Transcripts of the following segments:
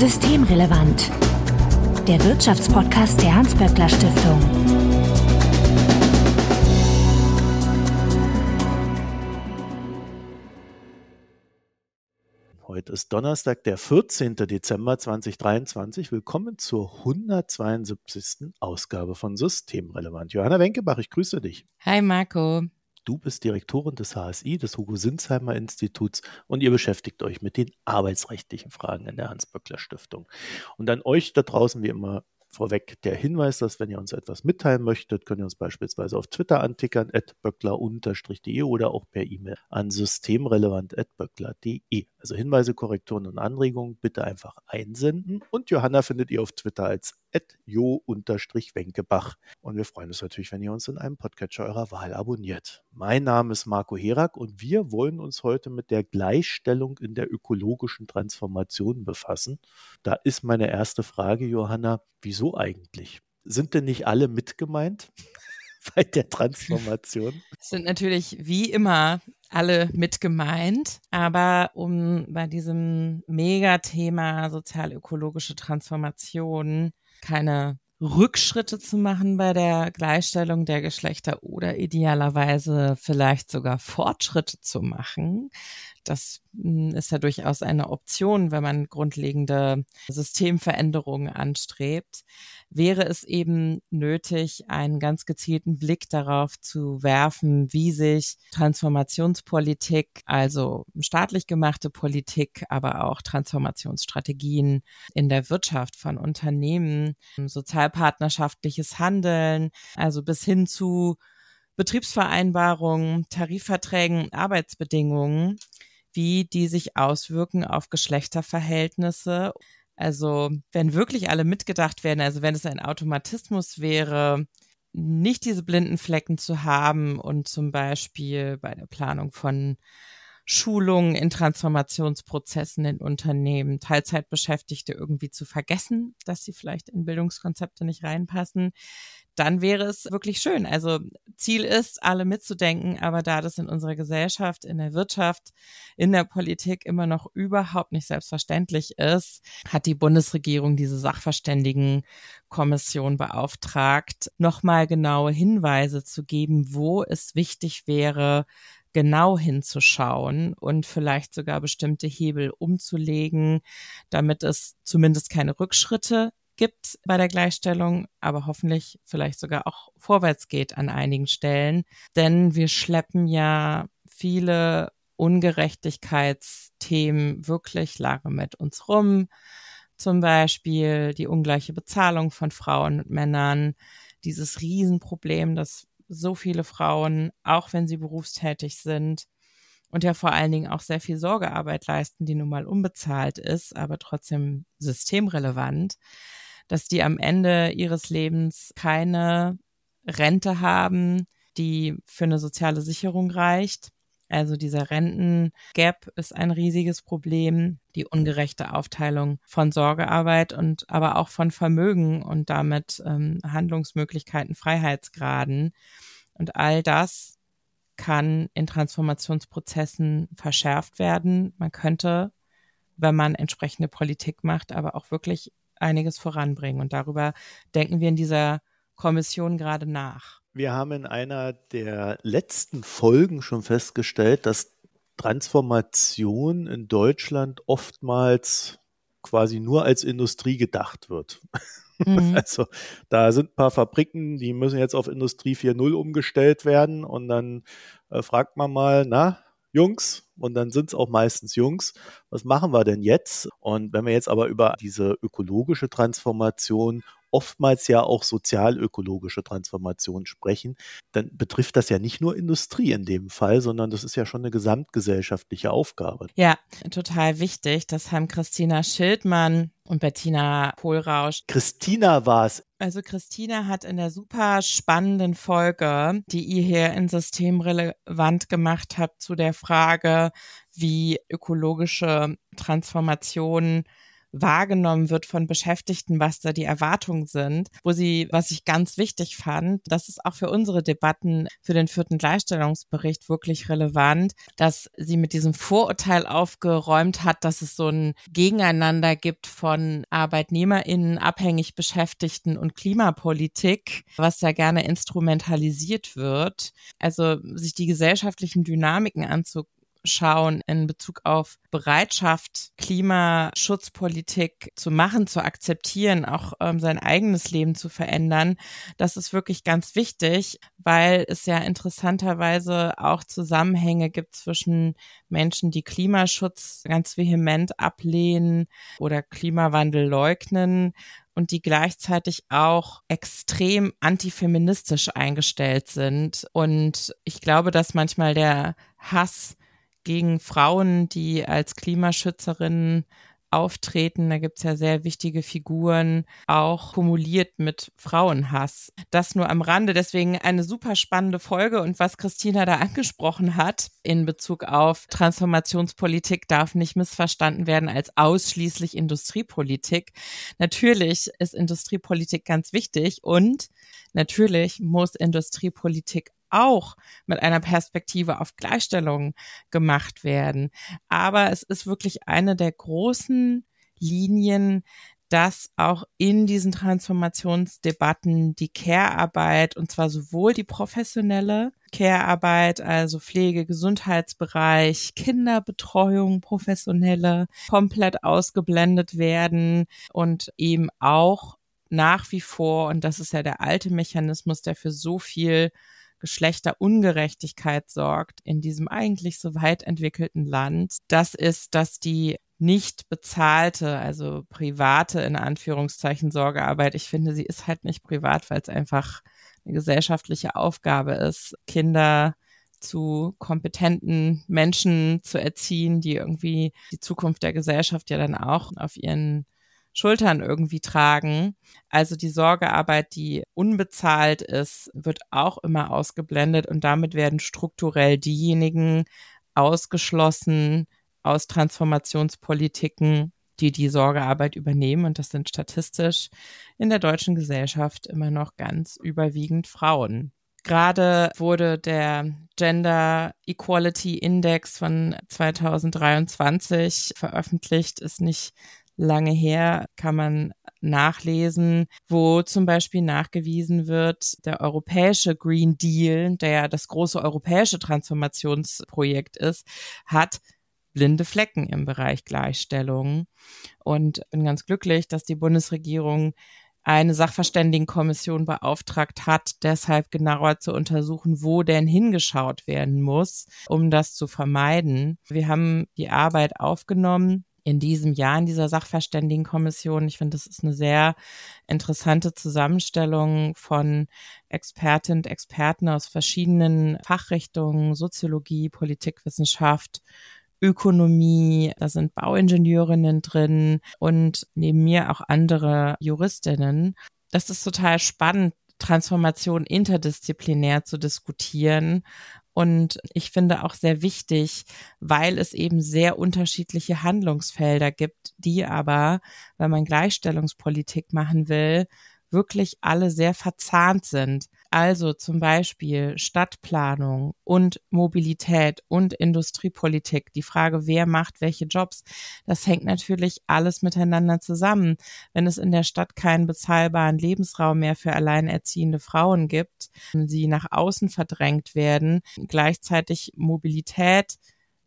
Systemrelevant. Der Wirtschaftspodcast der Hans-Böckler Stiftung. Heute ist Donnerstag, der 14. Dezember 2023. Willkommen zur 172. Ausgabe von Systemrelevant. Johanna Wenkebach, ich grüße dich. Hi Marco. Du bist Direktorin des HSI, des Hugo-Sinsheimer Instituts und ihr beschäftigt euch mit den arbeitsrechtlichen Fragen in der Hans-Böckler Stiftung. Und an euch da draußen wie immer vorweg der Hinweis, dass wenn ihr uns etwas mitteilen möchtet, könnt ihr uns beispielsweise auf Twitter antickern, at böckler-de oder auch per E-Mail an systemrelevant.böckler.de. Also Hinweise, Korrekturen und Anregungen bitte einfach einsenden. Und Johanna findet ihr auf Twitter als jo-wenkebach. Und wir freuen uns natürlich, wenn ihr uns in einem Podcatcher eurer Wahl abonniert. Mein Name ist Marco Herak und wir wollen uns heute mit der Gleichstellung in der ökologischen Transformation befassen. Da ist meine erste Frage, Johanna, wieso eigentlich? Sind denn nicht alle mitgemeint? bei der Transformation? Sind natürlich wie immer alle mit gemeint, aber um bei diesem Megathema sozial-ökologische Transformation keine Rückschritte zu machen bei der Gleichstellung der Geschlechter oder idealerweise vielleicht sogar Fortschritte zu machen. Das hm, ist ja durchaus eine Option, wenn man grundlegende Systemveränderungen anstrebt. Wäre es eben nötig, einen ganz gezielten Blick darauf zu werfen, wie sich Transformationspolitik, also staatlich gemachte Politik, aber auch Transformationsstrategien in der Wirtschaft von Unternehmen, sozialpartnerschaftliches Handeln, also bis hin zu Betriebsvereinbarungen, Tarifverträgen, Arbeitsbedingungen, wie die sich auswirken auf Geschlechterverhältnisse. Also wenn wirklich alle mitgedacht werden, also wenn es ein Automatismus wäre, nicht diese blinden Flecken zu haben und zum Beispiel bei der Planung von Schulungen in Transformationsprozessen in Unternehmen, Teilzeitbeschäftigte irgendwie zu vergessen, dass sie vielleicht in Bildungskonzepte nicht reinpassen, dann wäre es wirklich schön. Also Ziel ist, alle mitzudenken, aber da das in unserer Gesellschaft, in der Wirtschaft, in der Politik immer noch überhaupt nicht selbstverständlich ist, hat die Bundesregierung diese Sachverständigenkommission beauftragt, nochmal genaue Hinweise zu geben, wo es wichtig wäre, genau hinzuschauen und vielleicht sogar bestimmte Hebel umzulegen, damit es zumindest keine Rückschritte gibt bei der Gleichstellung, aber hoffentlich vielleicht sogar auch vorwärts geht an einigen Stellen. Denn wir schleppen ja viele Ungerechtigkeitsthemen wirklich lange mit uns rum. Zum Beispiel die ungleiche Bezahlung von Frauen und Männern, dieses Riesenproblem, dass so viele Frauen, auch wenn sie berufstätig sind, und ja vor allen Dingen auch sehr viel Sorgearbeit leisten, die nun mal unbezahlt ist, aber trotzdem systemrelevant, dass die am Ende ihres Lebens keine Rente haben, die für eine soziale Sicherung reicht. Also dieser Rentengap ist ein riesiges Problem, die ungerechte Aufteilung von Sorgearbeit und aber auch von Vermögen und damit ähm, Handlungsmöglichkeiten, Freiheitsgraden. Und all das kann in Transformationsprozessen verschärft werden. Man könnte, wenn man entsprechende Politik macht, aber auch wirklich einiges voranbringen. Und darüber denken wir in dieser Kommission gerade nach. Wir haben in einer der letzten Folgen schon festgestellt, dass Transformation in Deutschland oftmals quasi nur als Industrie gedacht wird. Mhm. Also da sind ein paar Fabriken, die müssen jetzt auf Industrie 4.0 umgestellt werden und dann äh, fragt man mal, na, Jungs, und dann sind es auch meistens Jungs, was machen wir denn jetzt? Und wenn wir jetzt aber über diese ökologische Transformation oftmals ja auch sozialökologische Transformation sprechen, dann betrifft das ja nicht nur Industrie in dem Fall, sondern das ist ja schon eine gesamtgesellschaftliche Aufgabe. Ja, total wichtig. Das haben Christina Schildmann und Bettina Kohlrausch. Christina war es. Also Christina hat in der super spannenden Folge, die ihr hier in Systemrelevant gemacht habt, zu der Frage, wie ökologische Transformation wahrgenommen wird von Beschäftigten, was da die Erwartungen sind, wo sie, was ich ganz wichtig fand, das ist auch für unsere Debatten für den vierten Gleichstellungsbericht wirklich relevant, dass sie mit diesem Vorurteil aufgeräumt hat, dass es so ein Gegeneinander gibt von ArbeitnehmerInnen, abhängig Beschäftigten und Klimapolitik, was ja gerne instrumentalisiert wird. Also sich die gesellschaftlichen Dynamiken anzugucken schauen in Bezug auf Bereitschaft, Klimaschutzpolitik zu machen, zu akzeptieren, auch ähm, sein eigenes Leben zu verändern. Das ist wirklich ganz wichtig, weil es ja interessanterweise auch Zusammenhänge gibt zwischen Menschen, die Klimaschutz ganz vehement ablehnen oder Klimawandel leugnen und die gleichzeitig auch extrem antifeministisch eingestellt sind. Und ich glaube, dass manchmal der Hass gegen Frauen, die als Klimaschützerinnen auftreten. Da gibt's ja sehr wichtige Figuren, auch kumuliert mit Frauenhass. Das nur am Rande. Deswegen eine super spannende Folge. Und was Christina da angesprochen hat in Bezug auf Transformationspolitik darf nicht missverstanden werden als ausschließlich Industriepolitik. Natürlich ist Industriepolitik ganz wichtig und natürlich muss Industriepolitik auch mit einer Perspektive auf Gleichstellung gemacht werden. Aber es ist wirklich eine der großen Linien, dass auch in diesen Transformationsdebatten die Care-Arbeit, und zwar sowohl die professionelle Care-Arbeit, also Pflege, Gesundheitsbereich, Kinderbetreuung, professionelle, komplett ausgeblendet werden und eben auch nach wie vor, und das ist ja der alte Mechanismus, der für so viel Geschlechterungerechtigkeit sorgt in diesem eigentlich so weit entwickelten Land, das ist, dass die nicht bezahlte, also private in Anführungszeichen Sorgearbeit, ich finde, sie ist halt nicht privat, weil es einfach eine gesellschaftliche Aufgabe ist, Kinder zu kompetenten Menschen zu erziehen, die irgendwie die Zukunft der Gesellschaft ja dann auch auf ihren Schultern irgendwie tragen. Also die Sorgearbeit, die unbezahlt ist, wird auch immer ausgeblendet und damit werden strukturell diejenigen ausgeschlossen aus Transformationspolitiken, die die Sorgearbeit übernehmen. Und das sind statistisch in der deutschen Gesellschaft immer noch ganz überwiegend Frauen. Gerade wurde der Gender Equality Index von 2023 veröffentlicht, ist nicht lange her, kann man nachlesen, wo zum Beispiel nachgewiesen wird, der europäische Green Deal, der ja das große europäische Transformationsprojekt ist, hat blinde Flecken im Bereich Gleichstellung. Und bin ganz glücklich, dass die Bundesregierung eine Sachverständigenkommission beauftragt hat, deshalb genauer zu untersuchen, wo denn hingeschaut werden muss, um das zu vermeiden. Wir haben die Arbeit aufgenommen in diesem Jahr in dieser Sachverständigenkommission. Ich finde, das ist eine sehr interessante Zusammenstellung von Expertinnen und Experten aus verschiedenen Fachrichtungen, Soziologie, Politikwissenschaft, Ökonomie, da sind Bauingenieurinnen drin und neben mir auch andere Juristinnen. Das ist total spannend, Transformation interdisziplinär zu diskutieren und ich finde auch sehr wichtig, weil es eben sehr unterschiedliche Handlungsfelder gibt, die aber, wenn man Gleichstellungspolitik machen will, wirklich alle sehr verzahnt sind. Also zum Beispiel Stadtplanung und Mobilität und Industriepolitik. Die Frage, wer macht welche Jobs, das hängt natürlich alles miteinander zusammen. Wenn es in der Stadt keinen bezahlbaren Lebensraum mehr für alleinerziehende Frauen gibt, sie nach außen verdrängt werden, gleichzeitig Mobilität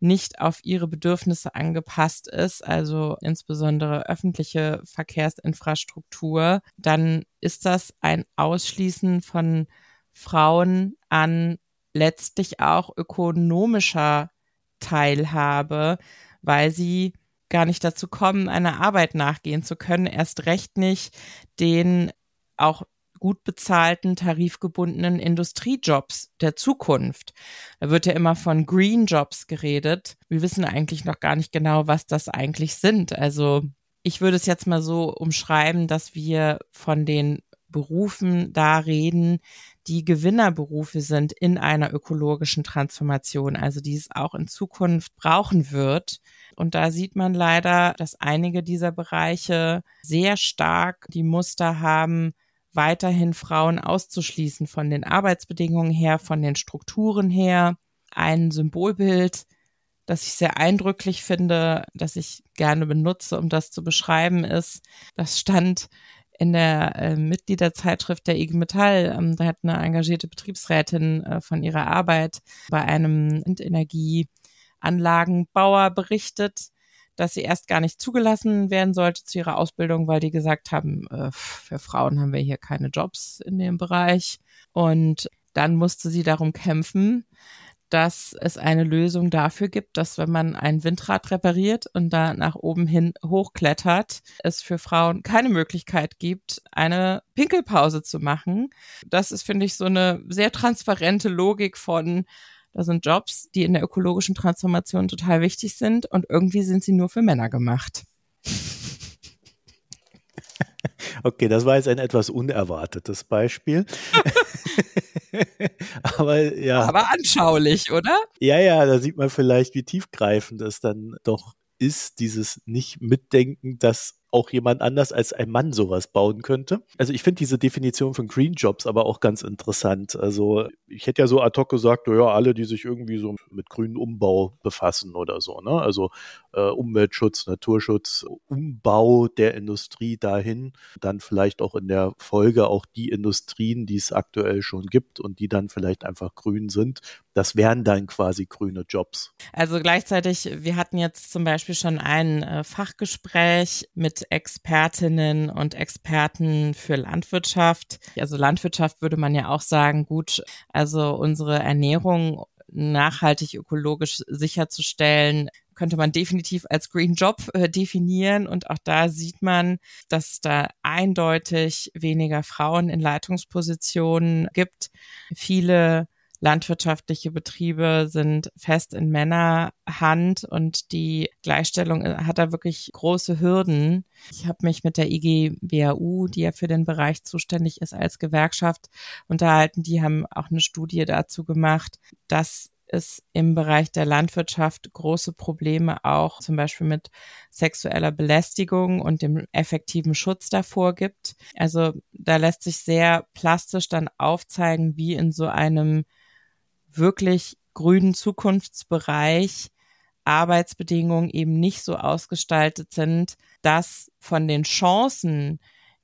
nicht auf ihre Bedürfnisse angepasst ist, also insbesondere öffentliche Verkehrsinfrastruktur, dann ist das ein Ausschließen von Frauen an letztlich auch ökonomischer Teilhabe, weil sie gar nicht dazu kommen, einer Arbeit nachgehen zu können, erst recht nicht den auch gut bezahlten, tarifgebundenen Industriejobs der Zukunft. Da wird ja immer von Green Jobs geredet. Wir wissen eigentlich noch gar nicht genau, was das eigentlich sind. Also ich würde es jetzt mal so umschreiben, dass wir von den Berufen da reden, die Gewinnerberufe sind in einer ökologischen Transformation, also die es auch in Zukunft brauchen wird. Und da sieht man leider, dass einige dieser Bereiche sehr stark die Muster haben, weiterhin Frauen auszuschließen von den Arbeitsbedingungen her, von den Strukturen her. Ein Symbolbild, das ich sehr eindrücklich finde, das ich gerne benutze, um das zu beschreiben, ist, das stand in der äh, Mitgliederzeitschrift der IG Metall. Ähm, da hat eine engagierte Betriebsrätin äh, von ihrer Arbeit bei einem Windenergieanlagenbauer berichtet, dass sie erst gar nicht zugelassen werden sollte zu ihrer Ausbildung, weil die gesagt haben, äh, für Frauen haben wir hier keine Jobs in dem Bereich. Und dann musste sie darum kämpfen, dass es eine Lösung dafür gibt, dass wenn man ein Windrad repariert und da nach oben hin hochklettert, es für Frauen keine Möglichkeit gibt, eine Pinkelpause zu machen. Das ist, finde ich, so eine sehr transparente Logik von, da sind Jobs, die in der ökologischen Transformation total wichtig sind und irgendwie sind sie nur für Männer gemacht. Okay, das war jetzt ein etwas unerwartetes Beispiel. Aber ja. Aber anschaulich, oder? Ja, ja, da sieht man vielleicht, wie tiefgreifend es dann doch ist, dieses Nicht-Mitdenken, dass auch jemand anders als ein Mann sowas bauen könnte. Also ich finde diese Definition von Green Jobs aber auch ganz interessant. Also ich hätte ja so ad hoc gesagt, ja, alle, die sich irgendwie so mit grünen Umbau befassen oder so, ne? Also äh, Umweltschutz, Naturschutz, Umbau der Industrie dahin, dann vielleicht auch in der Folge auch die Industrien, die es aktuell schon gibt und die dann vielleicht einfach grün sind. Das wären dann quasi grüne Jobs. Also gleichzeitig, wir hatten jetzt zum Beispiel schon ein äh, Fachgespräch mit Expertinnen und Experten für Landwirtschaft. Also Landwirtschaft würde man ja auch sagen, gut, also unsere Ernährung nachhaltig ökologisch sicherzustellen, könnte man definitiv als Green Job äh, definieren. Und auch da sieht man, dass da eindeutig weniger Frauen in Leitungspositionen gibt. Viele landwirtschaftliche Betriebe sind fest in Männerhand und die Gleichstellung äh, hat da wirklich große Hürden. Ich habe mich mit der IG BAU, die ja für den Bereich zuständig ist als Gewerkschaft, unterhalten. Die haben auch eine Studie dazu gemacht, dass es im Bereich der Landwirtschaft große Probleme auch zum Beispiel mit sexueller Belästigung und dem effektiven Schutz davor gibt. Also da lässt sich sehr plastisch dann aufzeigen, wie in so einem wirklich grünen Zukunftsbereich Arbeitsbedingungen eben nicht so ausgestaltet sind, dass von den Chancen,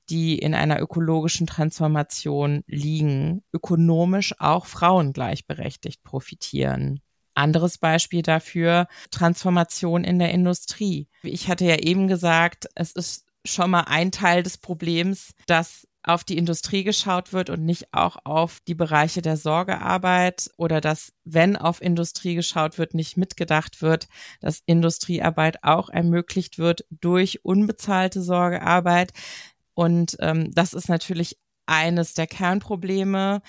die in einer ökologischen Transformation liegen, ökonomisch auch Frauen gleichberechtigt profitieren. Anderes Beispiel dafür, Transformation in der Industrie. Ich hatte ja eben gesagt, es ist schon mal ein Teil des Problems, dass auf die Industrie geschaut wird und nicht auch auf die Bereiche der Sorgearbeit oder dass, wenn auf Industrie geschaut wird, nicht mitgedacht wird, dass Industriearbeit auch ermöglicht wird durch unbezahlte Sorgearbeit. Und ähm, das ist natürlich eines der Kernprobleme,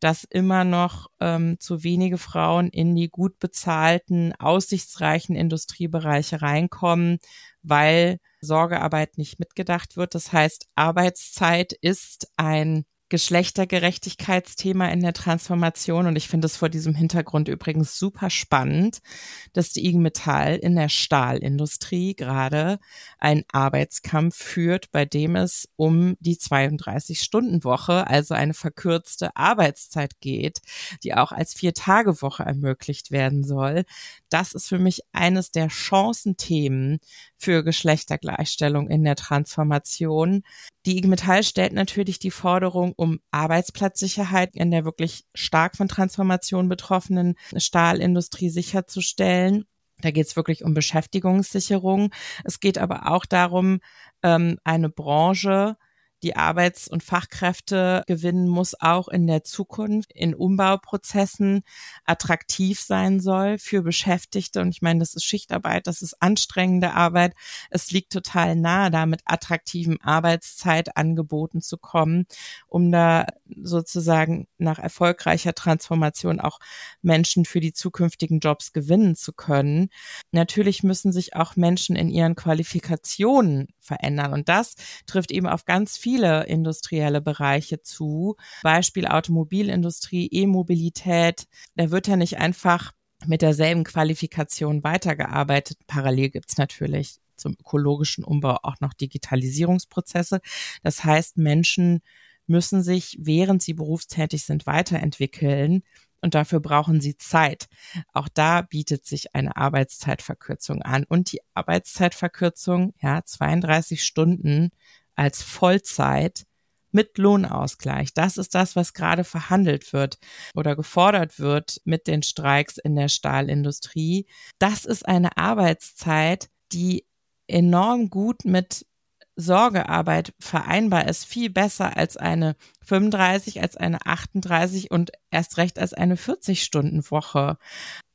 dass immer noch ähm, zu wenige Frauen in die gut bezahlten, aussichtsreichen Industriebereiche reinkommen, weil Sorgearbeit nicht mitgedacht wird. Das heißt, Arbeitszeit ist ein Geschlechtergerechtigkeitsthema in der Transformation. Und ich finde es vor diesem Hintergrund übrigens super spannend, dass die IG Metall in der Stahlindustrie gerade einen Arbeitskampf führt, bei dem es um die 32-Stunden-Woche, also eine verkürzte Arbeitszeit geht, die auch als Vier-Tage-Woche ermöglicht werden soll. Das ist für mich eines der Chancenthemen für Geschlechtergleichstellung in der Transformation. Die IG Metall stellt natürlich die Forderung um Arbeitsplatzsicherheit in der wirklich stark von Transformation betroffenen Stahlindustrie sicherzustellen. Da geht es wirklich um Beschäftigungssicherung. Es geht aber auch darum, ähm, eine Branche die Arbeits- und Fachkräfte gewinnen muss, auch in der Zukunft in Umbauprozessen attraktiv sein soll für Beschäftigte. Und ich meine, das ist Schichtarbeit, das ist anstrengende Arbeit. Es liegt total nahe, da mit attraktiven Arbeitszeitangeboten zu kommen, um da sozusagen nach erfolgreicher Transformation auch Menschen für die zukünftigen Jobs gewinnen zu können. Natürlich müssen sich auch Menschen in ihren Qualifikationen verändern. Und das trifft eben auf ganz viele viele industrielle Bereiche zu. Beispiel Automobilindustrie, E-Mobilität. Da wird ja nicht einfach mit derselben Qualifikation weitergearbeitet. Parallel gibt's natürlich zum ökologischen Umbau auch noch Digitalisierungsprozesse. Das heißt, Menschen müssen sich, während sie berufstätig sind, weiterentwickeln und dafür brauchen sie Zeit. Auch da bietet sich eine Arbeitszeitverkürzung an. Und die Arbeitszeitverkürzung, ja, 32 Stunden als Vollzeit mit Lohnausgleich. Das ist das, was gerade verhandelt wird oder gefordert wird mit den Streiks in der Stahlindustrie. Das ist eine Arbeitszeit, die enorm gut mit Sorgearbeit vereinbar ist, viel besser als eine 35, als eine 38 und erst recht als eine 40-Stunden-Woche.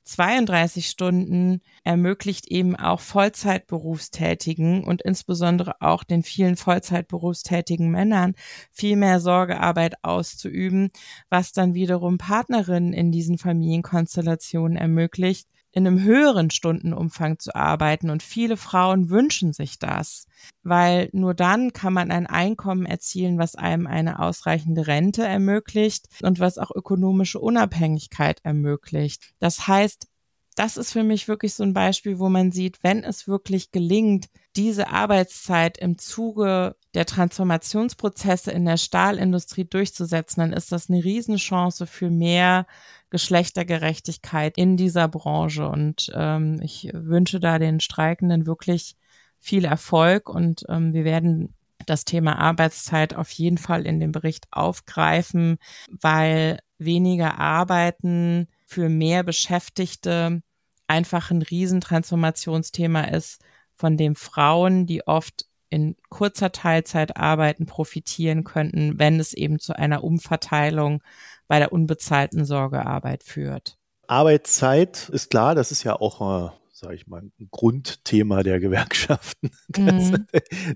32 Stunden ermöglicht eben auch Vollzeitberufstätigen und insbesondere auch den vielen Vollzeitberufstätigen Männern viel mehr Sorgearbeit auszuüben, was dann wiederum Partnerinnen in diesen Familienkonstellationen ermöglicht, in einem höheren Stundenumfang zu arbeiten. Und viele Frauen wünschen sich das, weil nur dann kann man ein Einkommen erzielen, was einem eine ausreichende Rente ermöglicht und was auch ökonomische Unabhängigkeit ermöglicht. Das heißt, das ist für mich wirklich so ein Beispiel, wo man sieht, wenn es wirklich gelingt, diese Arbeitszeit im Zuge der Transformationsprozesse in der Stahlindustrie durchzusetzen, dann ist das eine Riesenchance für mehr Geschlechtergerechtigkeit in dieser Branche. Und ähm, ich wünsche da den Streikenden wirklich viel Erfolg und ähm, wir werden das Thema Arbeitszeit auf jeden Fall in dem Bericht aufgreifen, weil weniger Arbeiten für mehr Beschäftigte einfach ein Riesentransformationsthema ist, von dem Frauen, die oft in kurzer Teilzeit arbeiten, profitieren könnten, wenn es eben zu einer Umverteilung bei der unbezahlten Sorgearbeit führt. Arbeitszeit ist klar, das ist ja auch äh, sage ich mal, ein Grundthema der Gewerkschaften. Das, mhm.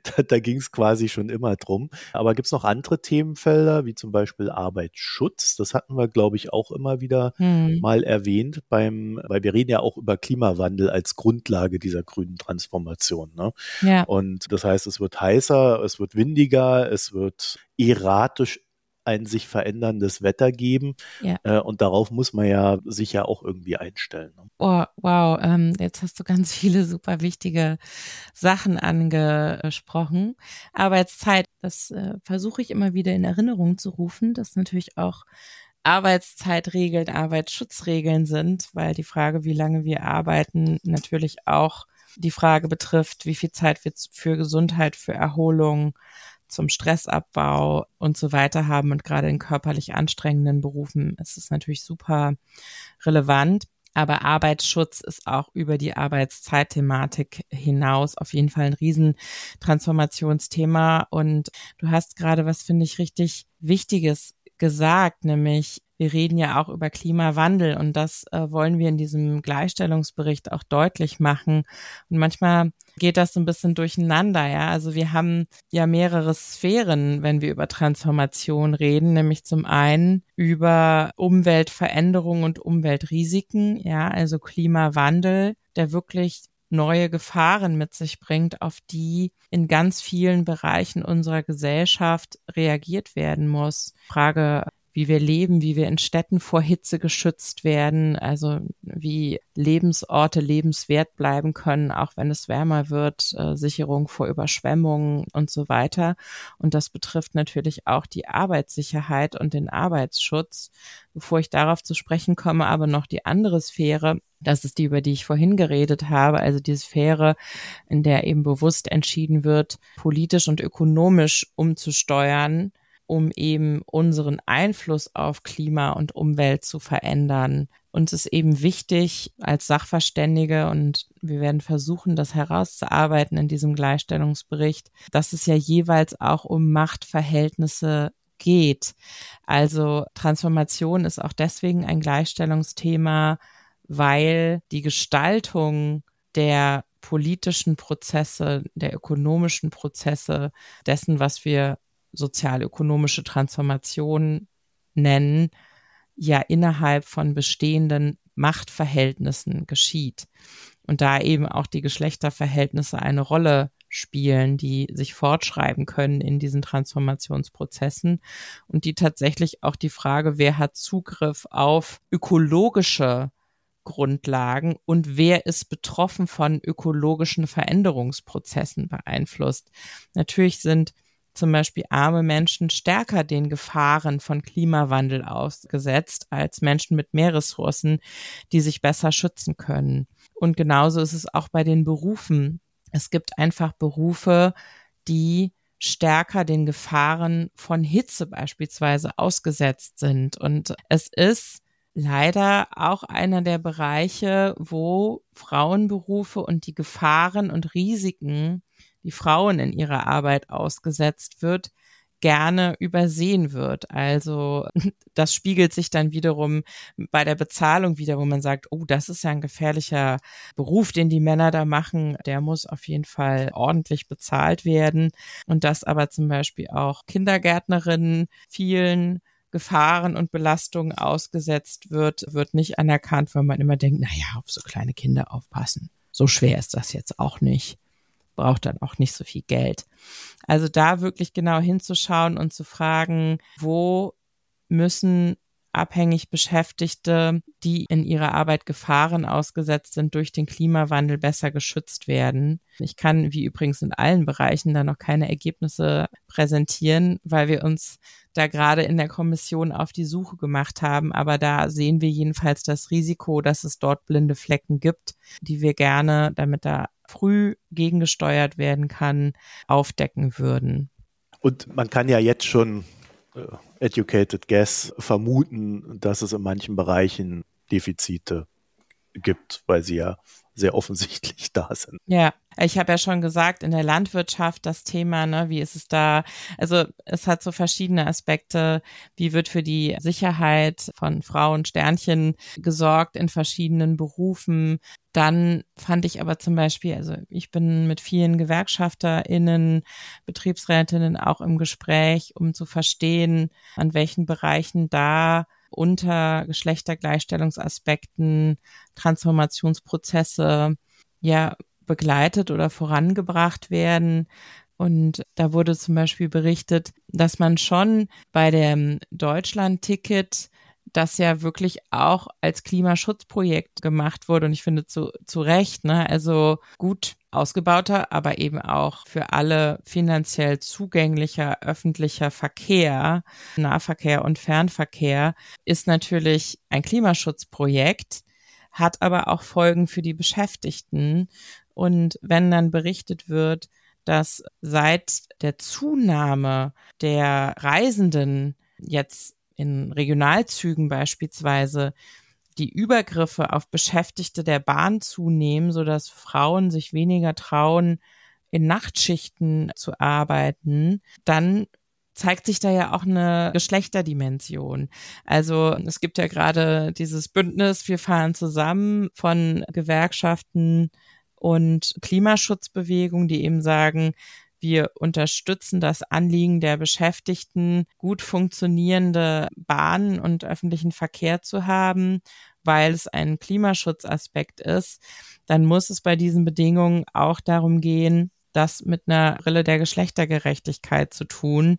da, da ging es quasi schon immer drum. Aber gibt es noch andere Themenfelder, wie zum Beispiel Arbeitsschutz? Das hatten wir, glaube ich, auch immer wieder mhm. mal erwähnt beim, weil wir reden ja auch über Klimawandel als Grundlage dieser grünen Transformation. Ne? Ja. Und das heißt, es wird heißer, es wird windiger, es wird erratisch ein sich veränderndes Wetter geben. Ja. Äh, und darauf muss man ja sich ja auch irgendwie einstellen. Ne? Oh, wow, ähm, jetzt hast du ganz viele super wichtige Sachen angesprochen. Arbeitszeit, das äh, versuche ich immer wieder in Erinnerung zu rufen, dass natürlich auch Arbeitszeitregeln, Arbeitsschutzregeln sind, weil die Frage, wie lange wir arbeiten, natürlich auch die Frage betrifft, wie viel Zeit wir für Gesundheit, für Erholung, zum Stressabbau und so weiter haben. Und gerade in körperlich anstrengenden Berufen ist es natürlich super relevant. Aber Arbeitsschutz ist auch über die Arbeitszeitthematik hinaus auf jeden Fall ein Riesentransformationsthema. Und du hast gerade was, finde ich, richtig Wichtiges gesagt, nämlich wir reden ja auch über Klimawandel und das äh, wollen wir in diesem Gleichstellungsbericht auch deutlich machen. Und manchmal geht das so ein bisschen durcheinander, ja. Also wir haben ja mehrere Sphären, wenn wir über Transformation reden, nämlich zum einen über Umweltveränderung und Umweltrisiken, ja, also Klimawandel, der wirklich neue Gefahren mit sich bringt, auf die in ganz vielen Bereichen unserer Gesellschaft reagiert werden muss. Frage wie wir leben, wie wir in Städten vor Hitze geschützt werden, also wie Lebensorte lebenswert bleiben können, auch wenn es wärmer wird, äh, Sicherung vor Überschwemmungen und so weiter. Und das betrifft natürlich auch die Arbeitssicherheit und den Arbeitsschutz. Bevor ich darauf zu sprechen komme, aber noch die andere Sphäre, das ist die, über die ich vorhin geredet habe, also die Sphäre, in der eben bewusst entschieden wird, politisch und ökonomisch umzusteuern, um eben unseren Einfluss auf Klima und Umwelt zu verändern. Uns ist eben wichtig als Sachverständige und wir werden versuchen, das herauszuarbeiten in diesem Gleichstellungsbericht, dass es ja jeweils auch um Machtverhältnisse geht. Also Transformation ist auch deswegen ein Gleichstellungsthema, weil die Gestaltung der politischen Prozesse, der ökonomischen Prozesse, dessen, was wir sozialökonomische Transformation nennen, ja innerhalb von bestehenden Machtverhältnissen geschieht. Und da eben auch die Geschlechterverhältnisse eine Rolle spielen, die sich fortschreiben können in diesen Transformationsprozessen und die tatsächlich auch die Frage, wer hat Zugriff auf ökologische Grundlagen und wer ist betroffen von ökologischen Veränderungsprozessen beeinflusst. Natürlich sind zum Beispiel arme Menschen stärker den Gefahren von Klimawandel ausgesetzt als Menschen mit mehr Ressourcen, die sich besser schützen können. Und genauso ist es auch bei den Berufen. Es gibt einfach Berufe, die stärker den Gefahren von Hitze beispielsweise ausgesetzt sind. Und es ist leider auch einer der Bereiche, wo Frauenberufe und die Gefahren und Risiken, die Frauen in ihrer Arbeit ausgesetzt wird, gerne übersehen wird. Also das spiegelt sich dann wiederum bei der Bezahlung wieder, wo man sagt, oh, das ist ja ein gefährlicher Beruf, den die Männer da machen. Der muss auf jeden Fall ordentlich bezahlt werden. Und dass aber zum Beispiel auch Kindergärtnerinnen vielen Gefahren und Belastungen ausgesetzt wird, wird nicht anerkannt, weil man immer denkt, naja, auf so kleine Kinder aufpassen. So schwer ist das jetzt auch nicht. Braucht dann auch nicht so viel Geld. Also da wirklich genau hinzuschauen und zu fragen, wo müssen abhängig Beschäftigte, die in ihrer Arbeit Gefahren ausgesetzt sind durch den Klimawandel, besser geschützt werden. Ich kann, wie übrigens in allen Bereichen, da noch keine Ergebnisse präsentieren, weil wir uns da gerade in der Kommission auf die Suche gemacht haben. Aber da sehen wir jedenfalls das Risiko, dass es dort blinde Flecken gibt, die wir gerne, damit da früh gegengesteuert werden kann, aufdecken würden. Und man kann ja jetzt schon äh, educated guess vermuten, dass es in manchen Bereichen Defizite gibt, weil sie ja sehr offensichtlich da sind. Ja, ich habe ja schon gesagt, in der Landwirtschaft das Thema, ne, wie ist es da? Also es hat so verschiedene Aspekte. Wie wird für die Sicherheit von Frauen Sternchen gesorgt in verschiedenen Berufen? Dann fand ich aber zum Beispiel, also ich bin mit vielen GewerkschafterInnen, Betriebsrätinnen auch im Gespräch, um zu verstehen, an welchen Bereichen da unter Geschlechtergleichstellungsaspekten Transformationsprozesse ja begleitet oder vorangebracht werden. Und da wurde zum Beispiel berichtet, dass man schon bei dem Deutschland-Ticket das ja wirklich auch als Klimaschutzprojekt gemacht wurde. Und ich finde zu, zu Recht, ne? Also gut ausgebauter, aber eben auch für alle finanziell zugänglicher öffentlicher Verkehr, Nahverkehr und Fernverkehr ist natürlich ein Klimaschutzprojekt, hat aber auch Folgen für die Beschäftigten. Und wenn dann berichtet wird, dass seit der Zunahme der Reisenden jetzt in Regionalzügen beispielsweise die Übergriffe auf Beschäftigte der Bahn zunehmen, so dass Frauen sich weniger trauen, in Nachtschichten zu arbeiten, dann zeigt sich da ja auch eine Geschlechterdimension. Also es gibt ja gerade dieses Bündnis, wir fahren zusammen von Gewerkschaften und Klimaschutzbewegungen, die eben sagen, wir unterstützen das Anliegen der Beschäftigten, gut funktionierende Bahnen und öffentlichen Verkehr zu haben, weil es ein Klimaschutzaspekt ist. Dann muss es bei diesen Bedingungen auch darum gehen, das mit einer Brille der Geschlechtergerechtigkeit zu tun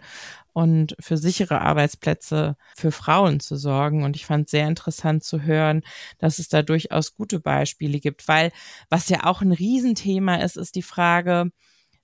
und für sichere Arbeitsplätze für Frauen zu sorgen. Und ich fand sehr interessant zu hören, dass es da durchaus gute Beispiele gibt, weil was ja auch ein Riesenthema ist, ist die Frage,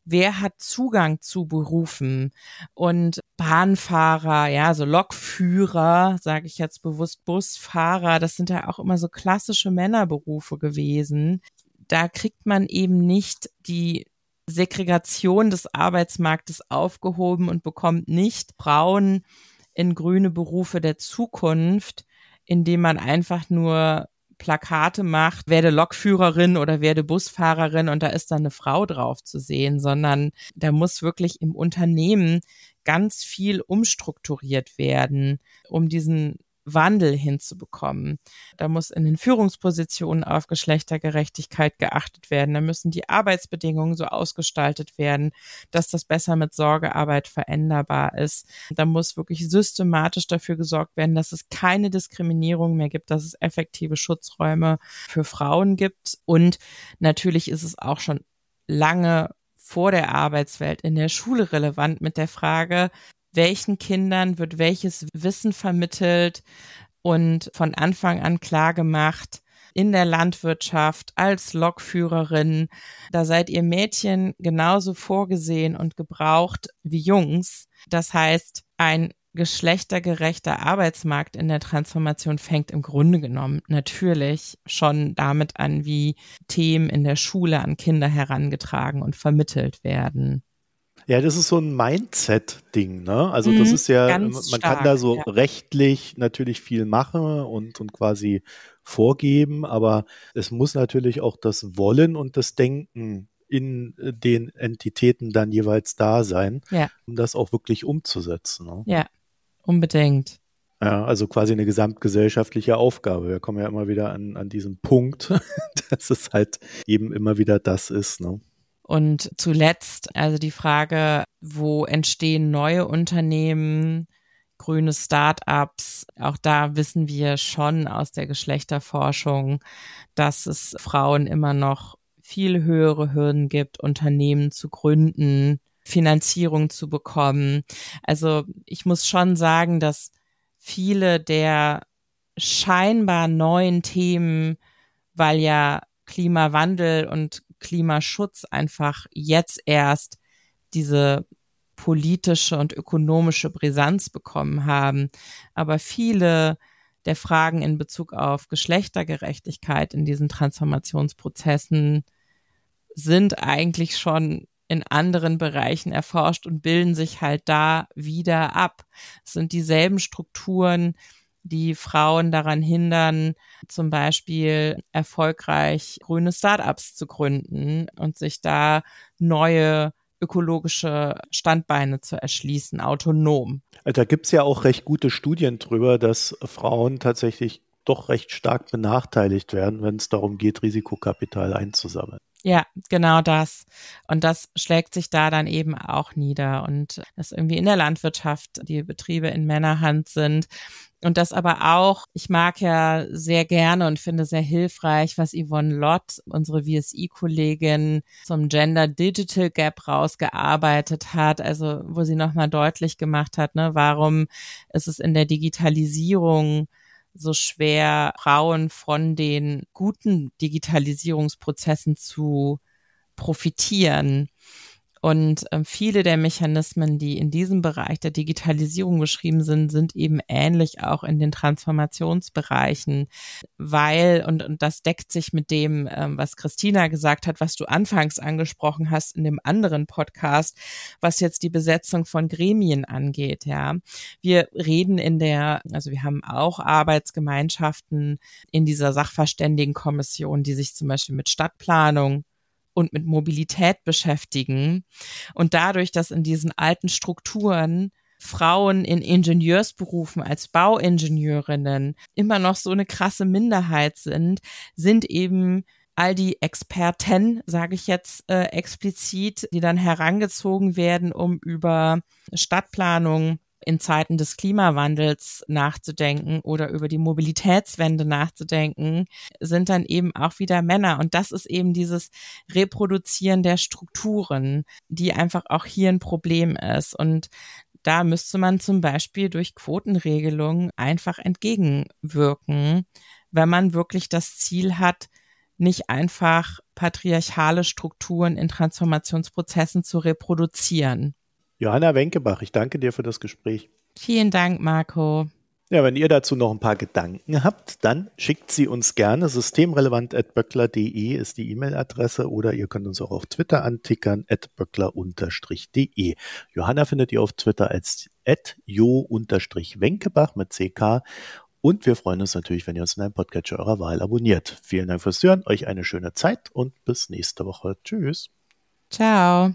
wer hat Zugang zu Berufen und Bahnfahrer, ja, so Lokführer, sage ich jetzt bewusst Busfahrer, das sind ja auch immer so klassische Männerberufe gewesen. Da kriegt man eben nicht die Segregation des Arbeitsmarktes aufgehoben und bekommt nicht Frauen in grüne Berufe der Zukunft, indem man einfach nur Plakate macht, werde Lokführerin oder werde Busfahrerin und da ist dann eine Frau drauf zu sehen, sondern da muss wirklich im Unternehmen ganz viel umstrukturiert werden, um diesen Wandel hinzubekommen. Da muss in den Führungspositionen auf Geschlechtergerechtigkeit geachtet werden. Da müssen die Arbeitsbedingungen so ausgestaltet werden, dass das besser mit Sorgearbeit veränderbar ist. Da muss wirklich systematisch dafür gesorgt werden, dass es keine Diskriminierung mehr gibt, dass es effektive Schutzräume für Frauen gibt. Und natürlich ist es auch schon lange vor der Arbeitswelt in der Schule relevant mit der Frage, welchen Kindern wird welches Wissen vermittelt und von Anfang an klar gemacht, in der Landwirtschaft als Lokführerin. Da seid ihr Mädchen genauso vorgesehen und gebraucht wie Jungs. Das heißt, ein geschlechtergerechter Arbeitsmarkt in der Transformation fängt im Grunde genommen natürlich schon damit an, wie Themen in der Schule an Kinder herangetragen und vermittelt werden. Ja, das ist so ein Mindset-Ding, ne? Also das mhm, ist ja, man stark, kann da so ja. rechtlich natürlich viel machen und, und quasi vorgeben, aber es muss natürlich auch das Wollen und das Denken in den Entitäten dann jeweils da sein, ja. um das auch wirklich umzusetzen. Ne? Ja, unbedingt. Ja, also quasi eine gesamtgesellschaftliche Aufgabe. Wir kommen ja immer wieder an, an diesen Punkt, dass es halt eben immer wieder das ist. Ne? Und zuletzt, also die Frage, wo entstehen neue Unternehmen, grüne Start-ups. Auch da wissen wir schon aus der Geschlechterforschung, dass es Frauen immer noch viel höhere Hürden gibt, Unternehmen zu gründen, Finanzierung zu bekommen. Also ich muss schon sagen, dass viele der scheinbar neuen Themen, weil ja Klimawandel und Klimaschutz einfach jetzt erst diese politische und ökonomische Brisanz bekommen haben. Aber viele der Fragen in Bezug auf Geschlechtergerechtigkeit in diesen Transformationsprozessen sind eigentlich schon in anderen Bereichen erforscht und bilden sich halt da wieder ab. Es sind dieselben Strukturen, die Frauen daran hindern, zum Beispiel erfolgreich grüne Startups zu gründen und sich da neue ökologische Standbeine zu erschließen, autonom. Da gibt es ja auch recht gute Studien drüber, dass Frauen tatsächlich doch recht stark benachteiligt werden, wenn es darum geht, Risikokapital einzusammeln. Ja, genau das. Und das schlägt sich da dann eben auch nieder. Und dass irgendwie in der Landwirtschaft die Betriebe in Männerhand sind. Und das aber auch, ich mag ja sehr gerne und finde sehr hilfreich, was Yvonne Lott, unsere VSI-Kollegin, zum Gender Digital Gap rausgearbeitet hat. Also, wo sie nochmal deutlich gemacht hat, ne, warum ist es in der Digitalisierung so schwer, Frauen von den guten Digitalisierungsprozessen zu profitieren. Und ähm, viele der Mechanismen, die in diesem Bereich der Digitalisierung beschrieben sind, sind eben ähnlich auch in den Transformationsbereichen, weil, und, und das deckt sich mit dem, ähm, was Christina gesagt hat, was du anfangs angesprochen hast in dem anderen Podcast, was jetzt die Besetzung von Gremien angeht, ja. Wir reden in der, also wir haben auch Arbeitsgemeinschaften in dieser Sachverständigenkommission, die sich zum Beispiel mit Stadtplanung, und mit Mobilität beschäftigen. Und dadurch, dass in diesen alten Strukturen Frauen in Ingenieursberufen als Bauingenieurinnen immer noch so eine krasse Minderheit sind, sind eben all die Experten, sage ich jetzt äh, explizit, die dann herangezogen werden, um über Stadtplanung in Zeiten des Klimawandels nachzudenken oder über die Mobilitätswende nachzudenken, sind dann eben auch wieder Männer. Und das ist eben dieses Reproduzieren der Strukturen, die einfach auch hier ein Problem ist. Und da müsste man zum Beispiel durch Quotenregelungen einfach entgegenwirken, wenn man wirklich das Ziel hat, nicht einfach patriarchale Strukturen in Transformationsprozessen zu reproduzieren. Johanna Wenkebach, ich danke dir für das Gespräch. Vielen Dank, Marco. Ja, wenn ihr dazu noch ein paar Gedanken habt, dann schickt sie uns gerne. Systemrelevant.böckler.de ist die E-Mail-Adresse oder ihr könnt uns auch auf Twitter antickern, böckler-de. Johanna findet ihr auf Twitter als jo-wenkebach mit CK. Und wir freuen uns natürlich, wenn ihr uns in einem Podcatcher eurer Wahl abonniert. Vielen Dank fürs Hören, euch eine schöne Zeit und bis nächste Woche. Tschüss. Ciao.